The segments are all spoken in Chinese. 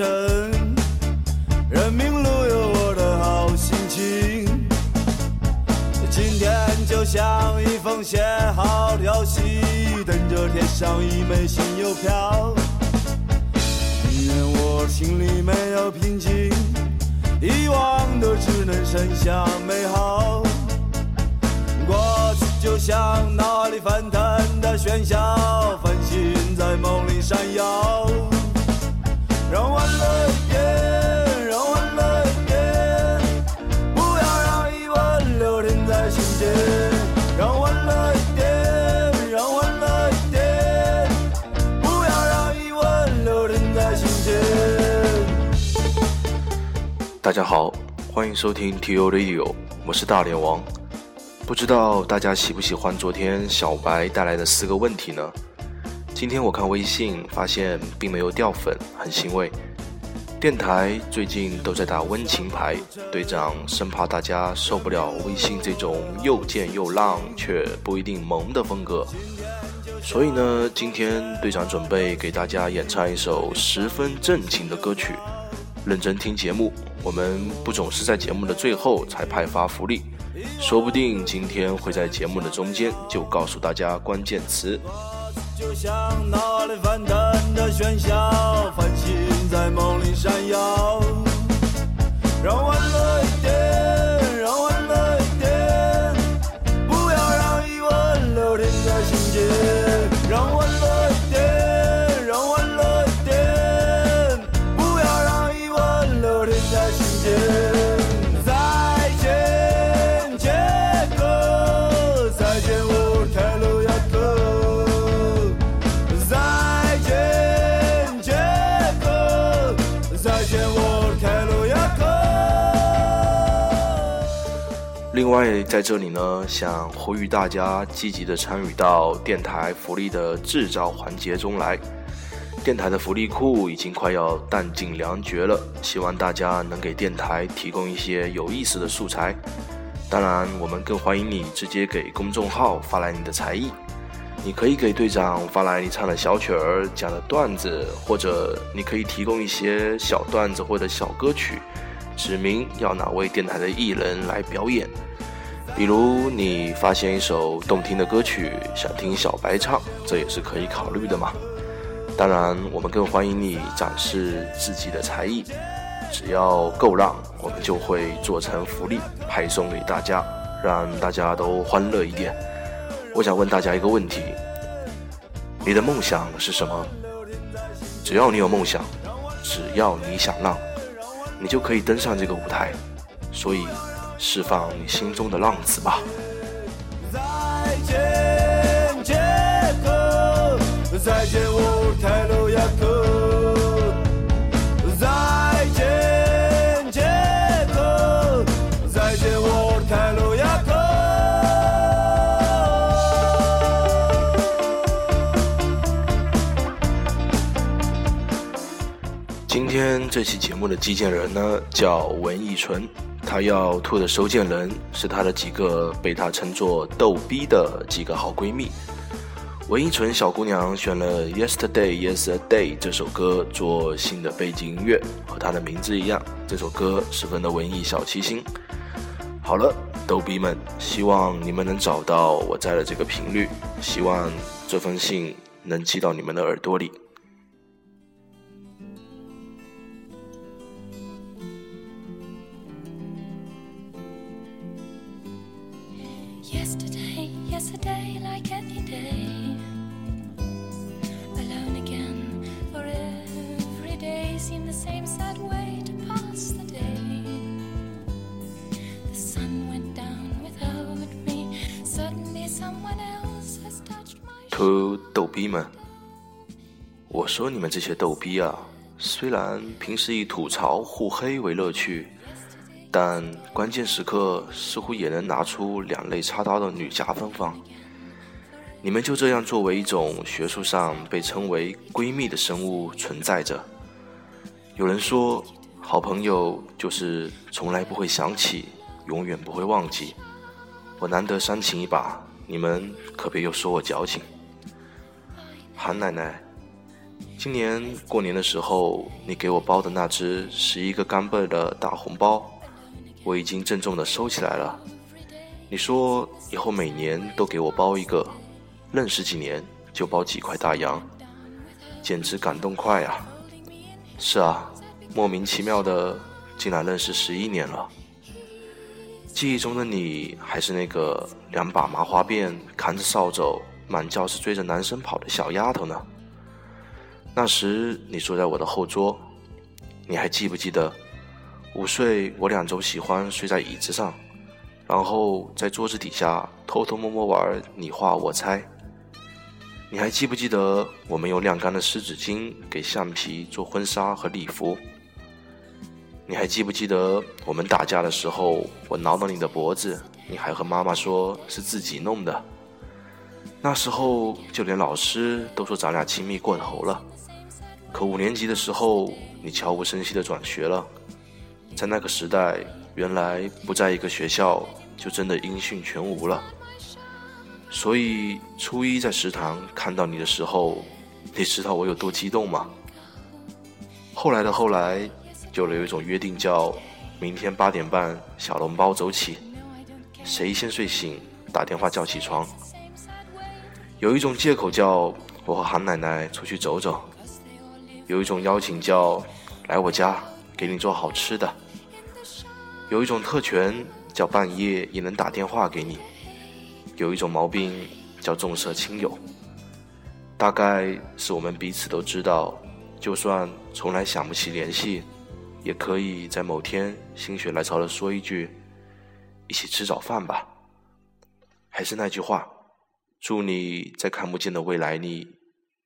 人民路有我的好心情。今天就像一封写好的消息，等着贴上一枚新邮票。宁愿我心里没有平静，遗忘的只能剩下美好。过去就像脑海里翻腾的喧嚣，繁星在梦里闪耀。让欢乐一点，让欢乐一点，不要让疑问留停在心间。让欢乐一点，让欢乐一点，不要让疑问留停在心间。大家好，欢迎收听 T O Radio，我是大脸王。不知道大家喜不喜欢昨天小白带来的四个问题呢？今天我看微信发现并没有掉粉，很欣慰。电台最近都在打温情牌，队长生怕大家受不了微信这种又贱又浪却不一定萌的风格，所以呢，今天队长准备给大家演唱一首十分正经的歌曲。认真听节目，我们不总是在节目的最后才派发福利，说不定今天会在节目的中间就告诉大家关键词。就像脑海里翻腾的喧嚣，繁星在梦里闪耀。让欢乐另外，在这里呢，想呼吁大家积极的参与到电台福利的制造环节中来。电台的福利库已经快要弹尽粮绝了，希望大家能给电台提供一些有意思的素材。当然，我们更欢迎你直接给公众号发来你的才艺。你可以给队长发来你唱的小曲儿、讲的段子，或者你可以提供一些小段子或者小歌曲，指明要哪位电台的艺人来表演。比如你发现一首动听的歌曲，想听小白唱，这也是可以考虑的嘛。当然，我们更欢迎你展示自己的才艺，只要够让，我们就会做成福利派送给大家，让大家都欢乐一点。我想问大家一个问题：你的梦想是什么？只要你有梦想，只要你想浪，你就可以登上这个舞台。所以，释放你心中的浪子吧。再见，杰克！再见，我凯鲁亚克！再见，杰克！再见，我凯鲁亚克！今天这期节目的寄件人呢叫文艺纯，他要吐的收件人是他的几个被他称作“逗逼”的几个好闺蜜。文艺纯小姑娘选了《Yesterday Yesterday》这首歌做新的背景音乐，和她的名字一样，这首歌十分的文艺小清新。好了，逗逼们，希望你们能找到我在的这个频率，希望这封信能寄到你们的耳朵里。呃逗逼们，我说你们这些逗逼啊，虽然平时以吐槽互黑为乐趣，但关键时刻似乎也能拿出两肋插刀的女侠风范。你们就这样作为一种学术上被称为闺蜜的生物存在着。有人说，好朋友就是从来不会想起，永远不会忘记。我难得煽情一把，你们可别又说我矫情。韩奶奶，今年过年的时候，你给我包的那只十一个干贝的大红包，我已经郑重的收起来了。你说以后每年都给我包一个，认识几年就包几块大洋，简直感动快啊！是啊，莫名其妙的竟然认识十一年了。记忆中的你还是那个两把麻花辫、扛着扫帚满教室追着男生跑的小丫头呢。那时你坐在我的后桌，你还记不记得午睡我两周喜欢睡在椅子上，然后在桌子底下偷偷摸摸玩你画我猜？你还记不记得我们用晾干的湿纸巾给橡皮做婚纱和礼服？你还记不记得我们打架的时候，我挠挠你的脖子，你还和妈妈说是自己弄的？那时候就连老师都说咱俩亲密过头了。可五年级的时候，你悄无声息的转学了。在那个时代，原来不在一个学校，就真的音讯全无了。所以初一在食堂看到你的时候，你知道我有多激动吗？后来的后来，就有一种约定，叫明天八点半小笼包走起，谁先睡醒打电话叫起床。有一种借口叫我和韩奶奶出去走走。有一种邀请叫来我家给你做好吃的，有一种特权叫半夜也能打电话给你，有一种毛病叫重色轻友。大概是我们彼此都知道，就算从来想不起联系，也可以在某天心血来潮的说一句一起吃早饭吧。还是那句话，祝你在看不见的未来里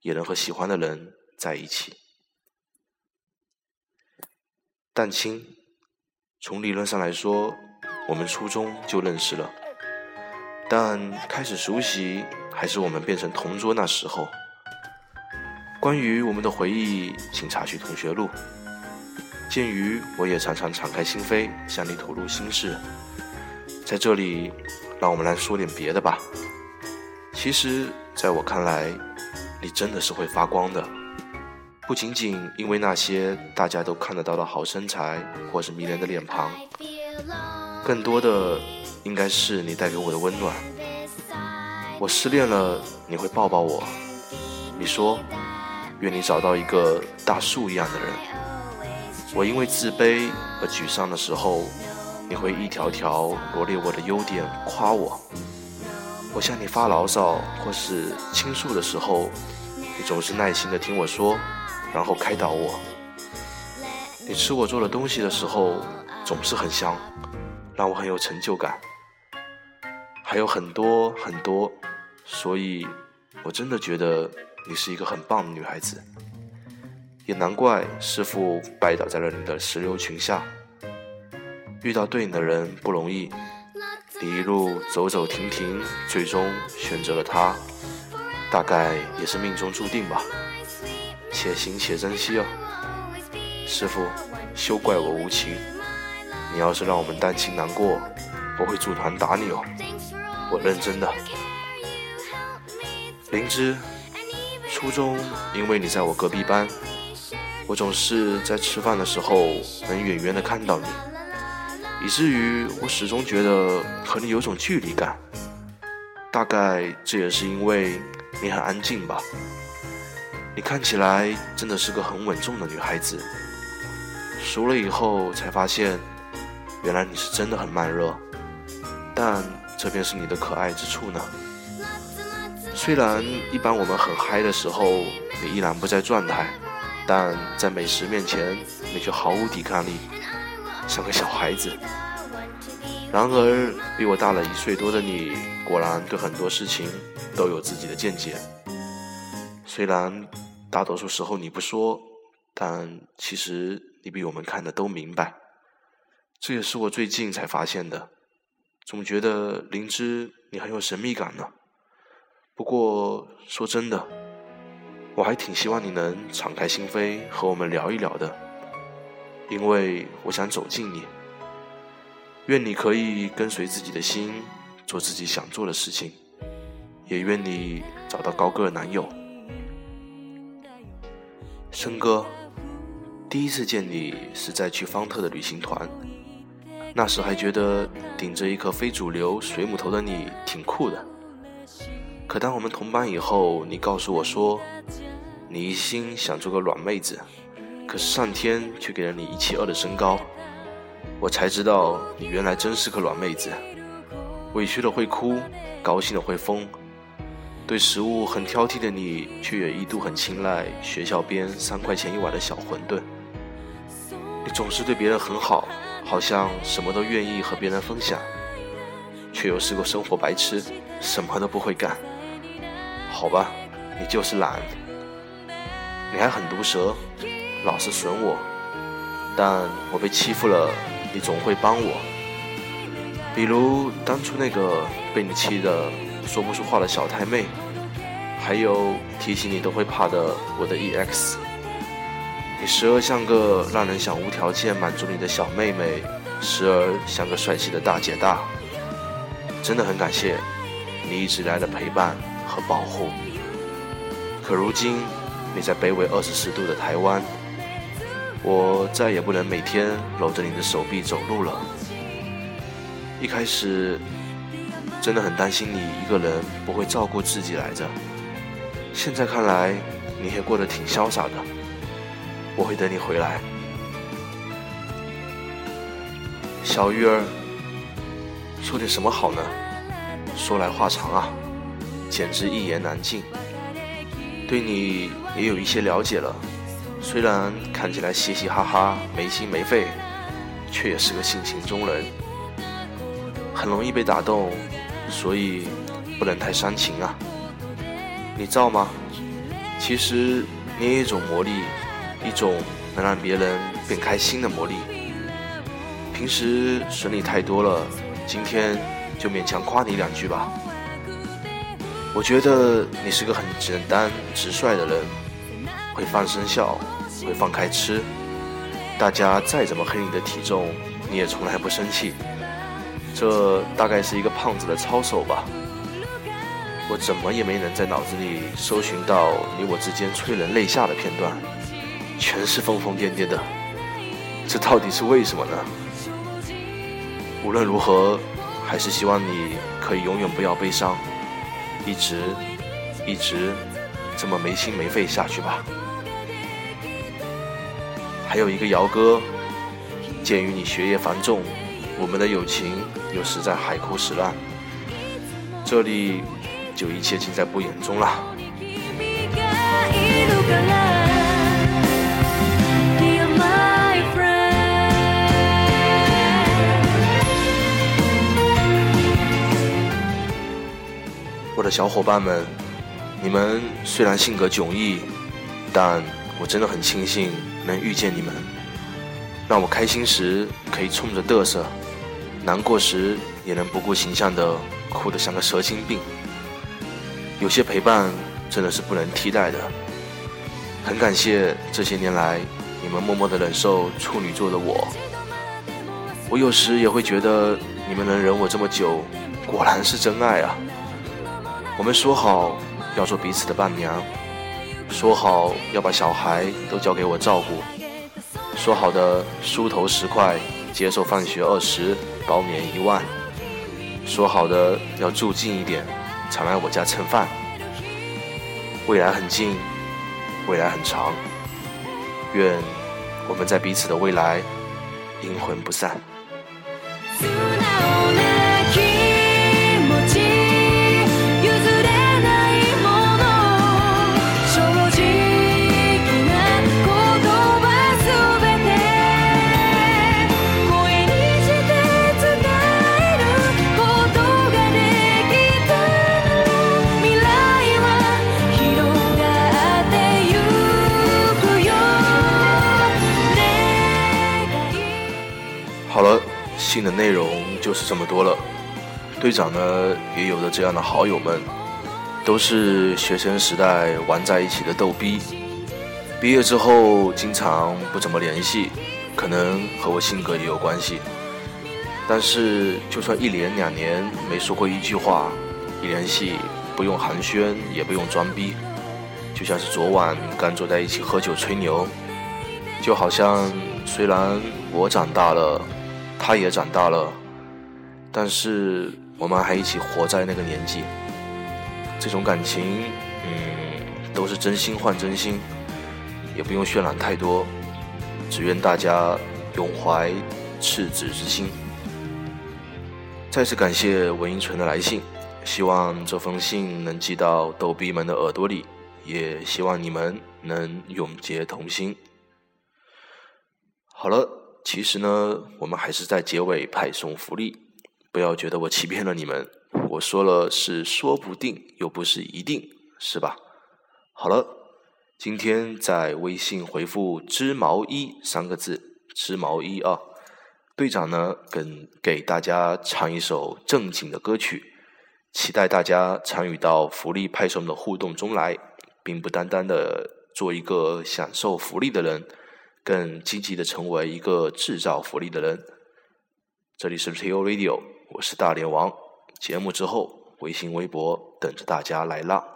也能和喜欢的人在一起。蛋清，从理论上来说，我们初中就认识了，但开始熟悉还是我们变成同桌那时候。关于我们的回忆，请查询同学录。鉴于我也常常敞开心扉向你吐露心事，在这里，让我们来说点别的吧。其实，在我看来，你真的是会发光的。不仅仅因为那些大家都看得到的好身材，或是迷人的脸庞，更多的应该是你带给我的温暖。我失恋了，你会抱抱我。你说，愿你找到一个大树一样的人。我因为自卑而沮丧的时候，你会一条条罗列我的优点，夸我。我向你发牢骚或是倾诉的时候，你总是耐心的听我说。然后开导我。你吃我做的东西的时候总是很香，让我很有成就感。还有很多很多，所以我真的觉得你是一个很棒的女孩子。也难怪师傅拜倒在了你的石榴裙下。遇到对你的人不容易，你一路走走停停，最终选择了他，大概也是命中注定吧。且行且珍惜哦，师傅，休怪我无情。你要是让我们单亲难过，我会组团打你哦。我认真的。灵芝，初中因为你在我隔壁班，我总是在吃饭的时候能远远的看到你，以至于我始终觉得和你有种距离感。大概这也是因为你很安静吧。你看起来真的是个很稳重的女孩子。熟了以后才发现，原来你是真的很慢热，但这便是你的可爱之处呢。虽然一般我们很嗨的时候，你依然不在状态，但在美食面前，你却毫无抵抗力，像个小孩子。然而，比我大了一岁多的你，果然对很多事情都有自己的见解。虽然。大多数时候你不说，但其实你比我们看的都明白。这也是我最近才发现的。总觉得灵芝你很有神秘感呢。不过说真的，我还挺希望你能敞开心扉和我们聊一聊的，因为我想走近你。愿你可以跟随自己的心，做自己想做的事情，也愿你找到高个男友。生哥，第一次见你是在去方特的旅行团，那时还觉得顶着一颗非主流水母头的你挺酷的。可当我们同班以后，你告诉我说，你一心想做个软妹子，可是上天却给了你一七二的身高，我才知道你原来真是个软妹子。委屈了会哭，高兴了会疯。对食物很挑剔的你，却也一度很青睐学校边三块钱一碗的小馄饨。你总是对别人很好，好像什么都愿意和别人分享，却又是个生活白痴，什么都不会干。好吧，你就是懒。你还很毒舌，老是损我，但我被欺负了，你总会帮我。比如当初那个被你气得说不出话的小太妹，还有提起你都会怕的我的 EX，你时而像个让人想无条件满足你的小妹妹，时而像个帅气的大姐大。真的很感谢你一直来的陪伴和保护。可如今你在北纬二十四度的台湾，我再也不能每天搂着你的手臂走路了。一开始真的很担心你一个人不会照顾自己来着，现在看来你也过得挺潇洒的。我会等你回来，小鱼儿。说点什么好呢？说来话长啊，简直一言难尽。对你也有一些了解了，虽然看起来嘻嘻哈哈、没心没肺，却也是个性情中人。很容易被打动，所以不能太煽情啊。你造吗？其实你也有一种魔力，一种能让别人变开心的魔力。平时损你太多了，今天就勉强夸你两句吧。我觉得你是个很简单直率的人，会放声笑，会放开吃。大家再怎么黑你的体重，你也从来不生气。这大概是一个胖子的操守吧。我怎么也没能在脑子里搜寻到你我之间催人泪下的片段，全是疯疯癫癫的。这到底是为什么呢？无论如何，还是希望你可以永远不要悲伤，一直一直这么没心没肺下去吧。还有一个姚哥，鉴于你学业繁重。我们的友情又实在海枯石烂，这里就一切尽在不言中了。我的小伙伴们，你们虽然性格迥异，但我真的很庆幸能遇见你们，让我开心时可以冲着嘚瑟。难过时也能不顾形象的哭得像个蛇精病，有些陪伴真的是不能替代的。很感谢这些年来你们默默的忍受处女座的我，我有时也会觉得你们能忍我这么久，果然是真爱啊。我们说好要做彼此的伴娘，说好要把小孩都交给我照顾，说好的梳头十块，接受放学二十。包年一万，说好的要住近一点，常来我家蹭饭。未来很近，未来很长，愿我们在彼此的未来阴魂不散。这么多了。队长呢，也有着这样的好友们，都是学生时代玩在一起的逗逼。毕业之后，经常不怎么联系，可能和我性格也有关系。但是，就算一年两年没说过一句话，一联系不用寒暄，也不用装逼，就像是昨晚刚坐在一起喝酒吹牛，就好像虽然我长大了，他也长大了，但是我们还一起活在那个年纪。这种感情，嗯，都是真心换真心，也不用渲染太多，只愿大家永怀赤子之心。再次感谢文英纯的来信，希望这封信能寄到逗逼们的耳朵里，也希望你们能永结同心。好了，其实呢，我们还是在结尾派送福利，不要觉得我欺骗了你们。我说了是说不定，又不是一定，是吧？好了，今天在微信回复“织毛衣”三个字，“织毛衣”啊，队长呢跟给大家唱一首正经的歌曲，期待大家参与到福利派送的互动中来，并不单单的做一个享受福利的人，更积极的成为一个制造福利的人。这里是 T O Radio，我是大连王。节目之后，微信、微博等着大家来浪。